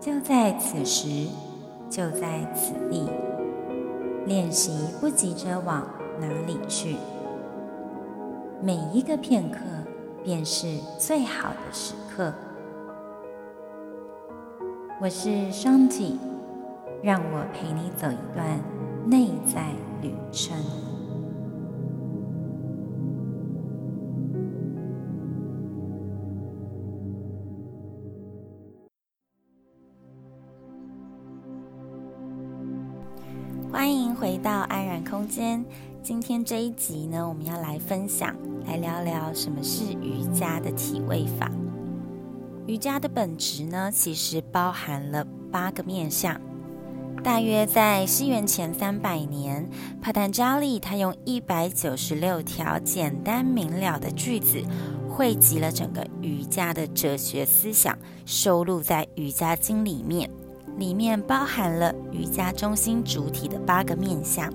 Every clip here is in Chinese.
就在此时，就在此地，练习不急着往哪里去？每一个片刻便是最好的时刻。我是双体，让我陪你走一段内在旅程。到安然空间。今天这一集呢，我们要来分享，来聊聊什么是瑜伽的体位法。瑜伽的本质呢，其实包含了八个面向。大约在西元前三百年，帕坦加利他用一百九十六条简单明了的句子，汇集了整个瑜伽的哲学思想，收录在《瑜伽经》里面。里面包含了瑜伽中心主体的八个面向。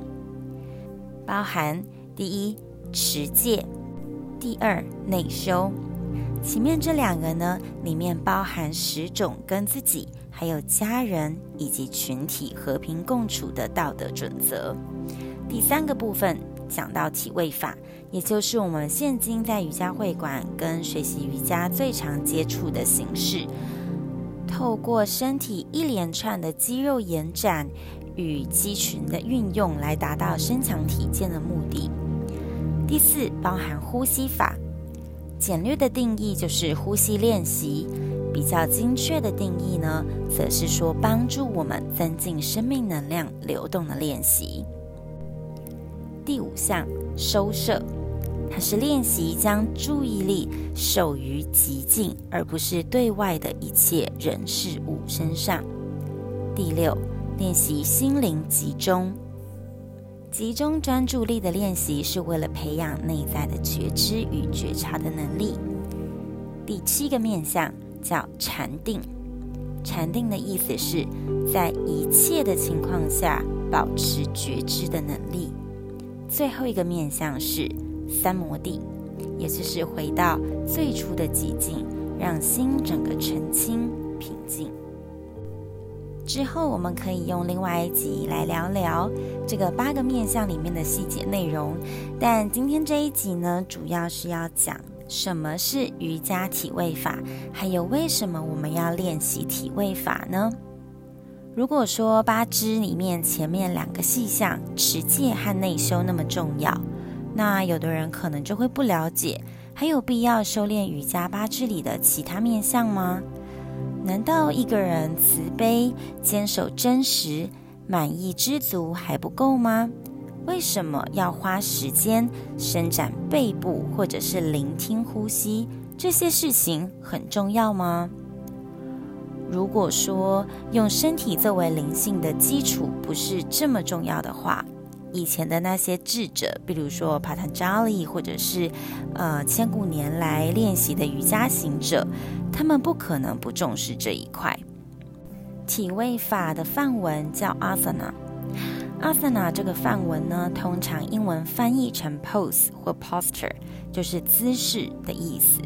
包含第一持戒，第二内修。前面这两个呢，里面包含十种跟自己、还有家人以及群体和平共处的道德准则。第三个部分讲到体位法，也就是我们现今在瑜伽会馆跟学习瑜伽最常接触的形式，透过身体一连串的肌肉延展。与肌群的运用来达到身强体健的目的。第四，包含呼吸法，简略的定义就是呼吸练习；比较精确的定义呢，则是说帮助我们增进生命能量流动的练习。第五项，收摄，它是练习将注意力守于极静，而不是对外的一切人事物身上。第六。练习心灵集中，集中专注力的练习是为了培养内在的觉知与觉察的能力。第七个面向叫禅定，禅定的意思是在一切的情况下保持觉知的能力。最后一个面向是三摩地，也就是回到最初的寂静，让心整个澄清平静。之后，我们可以用另外一集来聊聊这个八个面向里面的细节内容。但今天这一集呢，主要是要讲什么是瑜伽体位法，还有为什么我们要练习体位法呢？如果说八支里面前面两个细项持戒和内修那么重要，那有的人可能就会不了解，还有必要修炼瑜伽八支里的其他面相吗？难道一个人慈悲、坚守真实、满意、知足还不够吗？为什么要花时间伸展背部，或者是聆听呼吸？这些事情很重要吗？如果说用身体作为灵性的基础不是这么重要的话，以前的那些智者，比如说帕坦加利，或者是呃千古年来练习的瑜伽行者，他们不可能不重视这一块。体位法的梵文叫 asana，asana 这个梵文呢，通常英文翻译成 pose 或 posture，就是姿势的意思。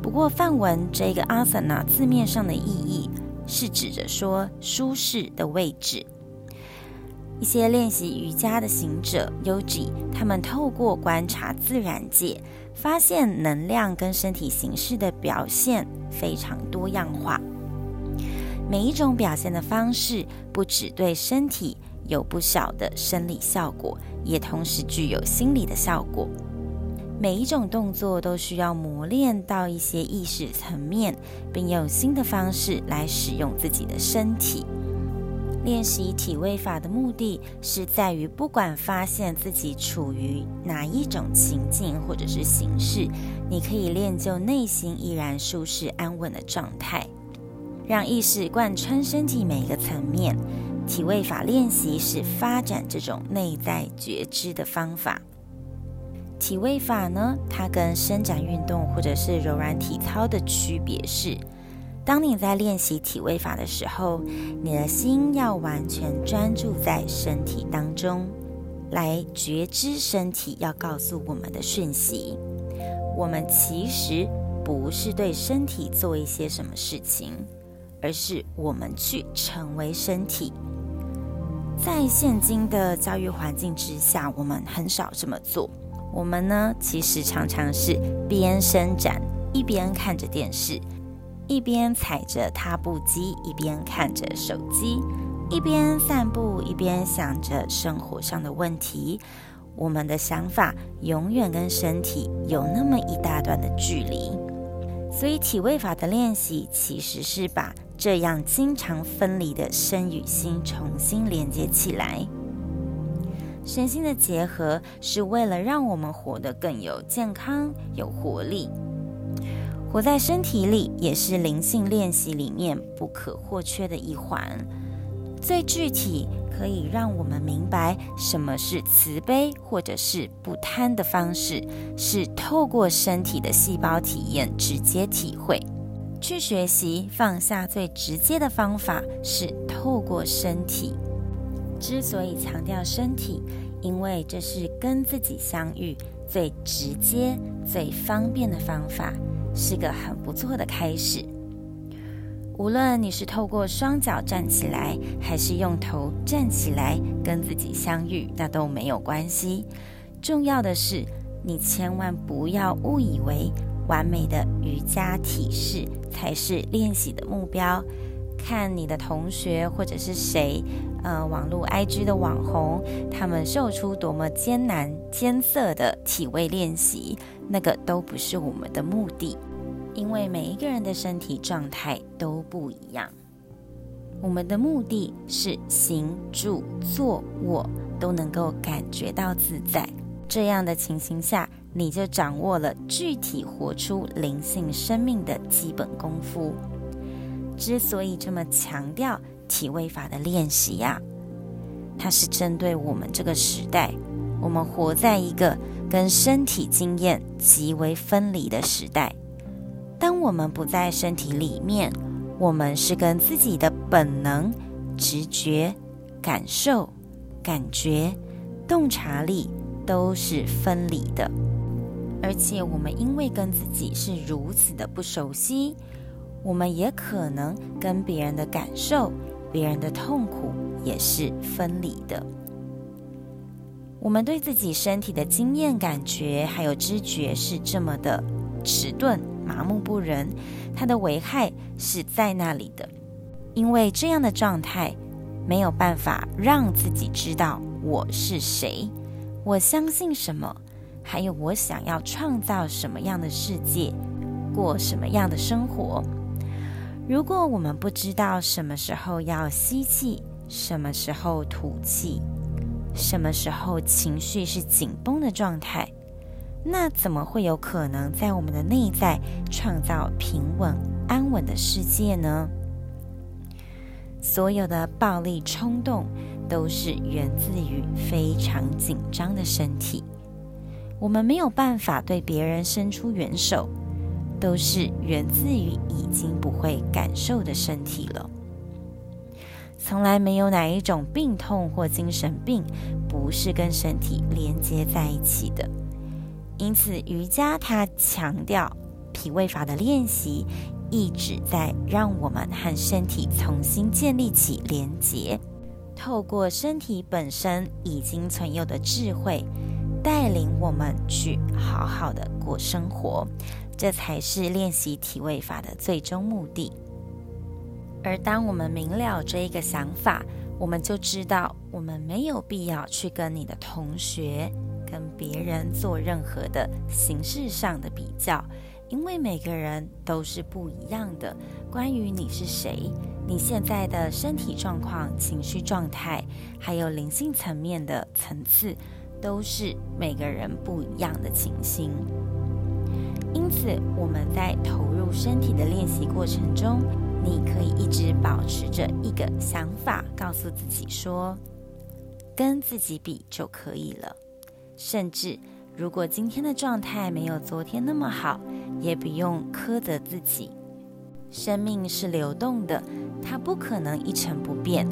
不过梵文这个 asana 字面上的意义是指着说舒适的位置。一些练习瑜伽的行者 Yogi，他们透过观察自然界，发现能量跟身体形式的表现非常多样化。每一种表现的方式，不只对身体有不小的生理效果，也同时具有心理的效果。每一种动作都需要磨练到一些意识层面，并用新的方式来使用自己的身体。练习体位法的目的是在于，不管发现自己处于哪一种情境或者是形式，你可以练就内心依然舒适安稳的状态。让意识贯穿身体每一个层面。体位法练习是发展这种内在觉知的方法。体位法呢，它跟伸展运动或者是柔软体操的区别是，当你在练习体位法的时候，你的心要完全专注在身体当中，来觉知身体要告诉我们的讯息。我们其实不是对身体做一些什么事情，而是我们去成为身体。在现今的教育环境之下，我们很少这么做。我们呢，其实常常是边伸展，一边看着电视。一边踩着踏步机，一边看着手机，一边散步，一边想着生活上的问题。我们的想法永远跟身体有那么一大段的距离。所以体位法的练习其实是把这样经常分离的身与心重新连接起来。身心的结合是为了让我们活得更有健康、有活力。活在身体里，也是灵性练习里面不可或缺的一环。最具体可以让我们明白什么是慈悲或者是不贪的方式，是透过身体的细胞体验直接体会。去学习放下最直接的方法是透过身体。之所以强调身体，因为这是跟自己相遇最直接、最方便的方法。是个很不错的开始。无论你是透过双脚站起来，还是用头站起来跟自己相遇，那都没有关系。重要的是，你千万不要误以为完美的瑜伽体式才是练习的目标。看你的同学或者是谁，呃，网络 IG 的网红，他们秀出多么艰难艰涩的体位练习，那个都不是我们的目的，因为每一个人的身体状态都不一样。我们的目的是行住坐卧都能够感觉到自在，这样的情形下，你就掌握了具体活出灵性生命的基本功夫。之所以这么强调体位法的练习呀，它是针对我们这个时代，我们活在一个跟身体经验极为分离的时代。当我们不在身体里面，我们是跟自己的本能、直觉、感受、感觉、洞察力都是分离的，而且我们因为跟自己是如此的不熟悉。我们也可能跟别人的感受、别人的痛苦也是分离的。我们对自己身体的经验、感觉还有知觉是这么的迟钝、麻木不仁，它的危害是在那里的。因为这样的状态没有办法让自己知道我是谁，我相信什么，还有我想要创造什么样的世界，过什么样的生活。如果我们不知道什么时候要吸气，什么时候吐气，什么时候情绪是紧绷的状态，那怎么会有可能在我们的内在创造平稳安稳的世界呢？所有的暴力冲动都是源自于非常紧张的身体，我们没有办法对别人伸出援手。都是源自于已经不会感受的身体了。从来没有哪一种病痛或精神病不是跟身体连接在一起的。因此，瑜伽它强调体位法的练习，一直在让我们和身体重新建立起连接，透过身体本身已经存有的智慧，带领我们去好好的过生活。这才是练习体位法的最终目的。而当我们明了这一个想法，我们就知道我们没有必要去跟你的同学、跟别人做任何的形式上的比较，因为每个人都是不一样的。关于你是谁，你现在的身体状况、情绪状态，还有灵性层面的层次，都是每个人不一样的情形。因此，我们在投入身体的练习过程中，你可以一直保持着一个想法，告诉自己说，跟自己比就可以了。甚至如果今天的状态没有昨天那么好，也不用苛责自己。生命是流动的，它不可能一成不变。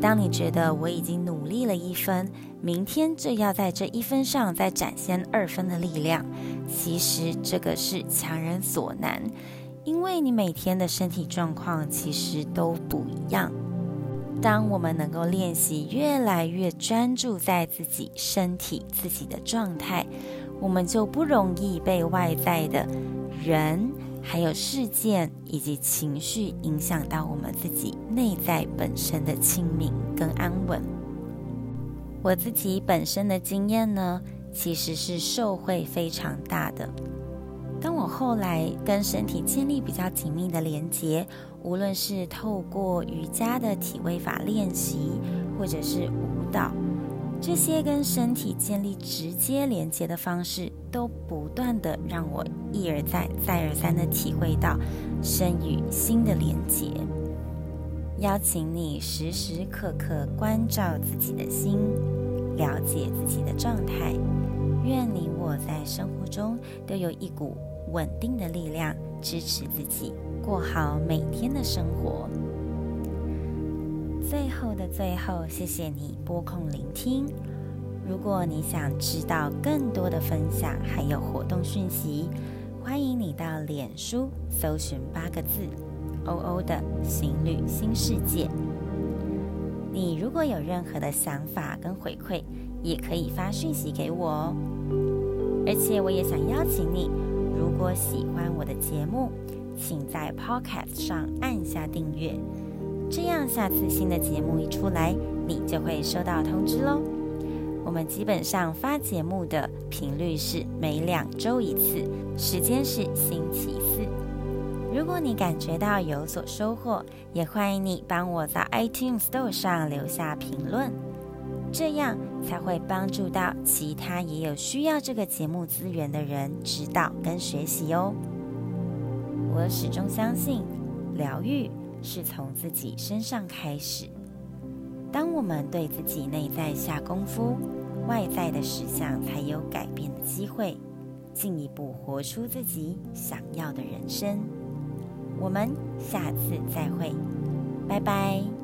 当你觉得我已经努力了一分，明天就要在这一分上再展现二分的力量，其实这个是强人所难，因为你每天的身体状况其实都不一样。当我们能够练习越来越专注在自己身体、自己的状态，我们就不容易被外在的人。还有事件以及情绪影响到我们自己内在本身的清明跟安稳。我自己本身的经验呢，其实是受惠非常大的。当我后来跟身体建立比较紧密的连接，无论是透过瑜伽的体位法练习，或者是舞蹈。这些跟身体建立直接连接的方式，都不断的让我一而再、再而三的体会到身与心的连接。邀请你时时刻刻关照自己的心，了解自己的状态。愿你我在生活中都有一股稳定的力量，支持自己过好每天的生活。最后的最后，谢谢你拨空聆听。如果你想知道更多的分享还有活动讯息，欢迎你到脸书搜寻八个字“欧欧的心律新世界”。你如果有任何的想法跟回馈，也可以发讯息给我哦。而且我也想邀请你，如果喜欢我的节目，请在 Podcast 上按下订阅。这样，下次新的节目一出来，你就会收到通知喽。我们基本上发节目的频率是每两周一次，时间是星期四。如果你感觉到有所收获，也欢迎你帮我在 iTunes Store 上留下评论，这样才会帮助到其他也有需要这个节目资源的人知道跟学习哦。我始终相信疗愈。是从自己身上开始。当我们对自己内在下功夫，外在的实相才有改变的机会，进一步活出自己想要的人生。我们下次再会，拜拜。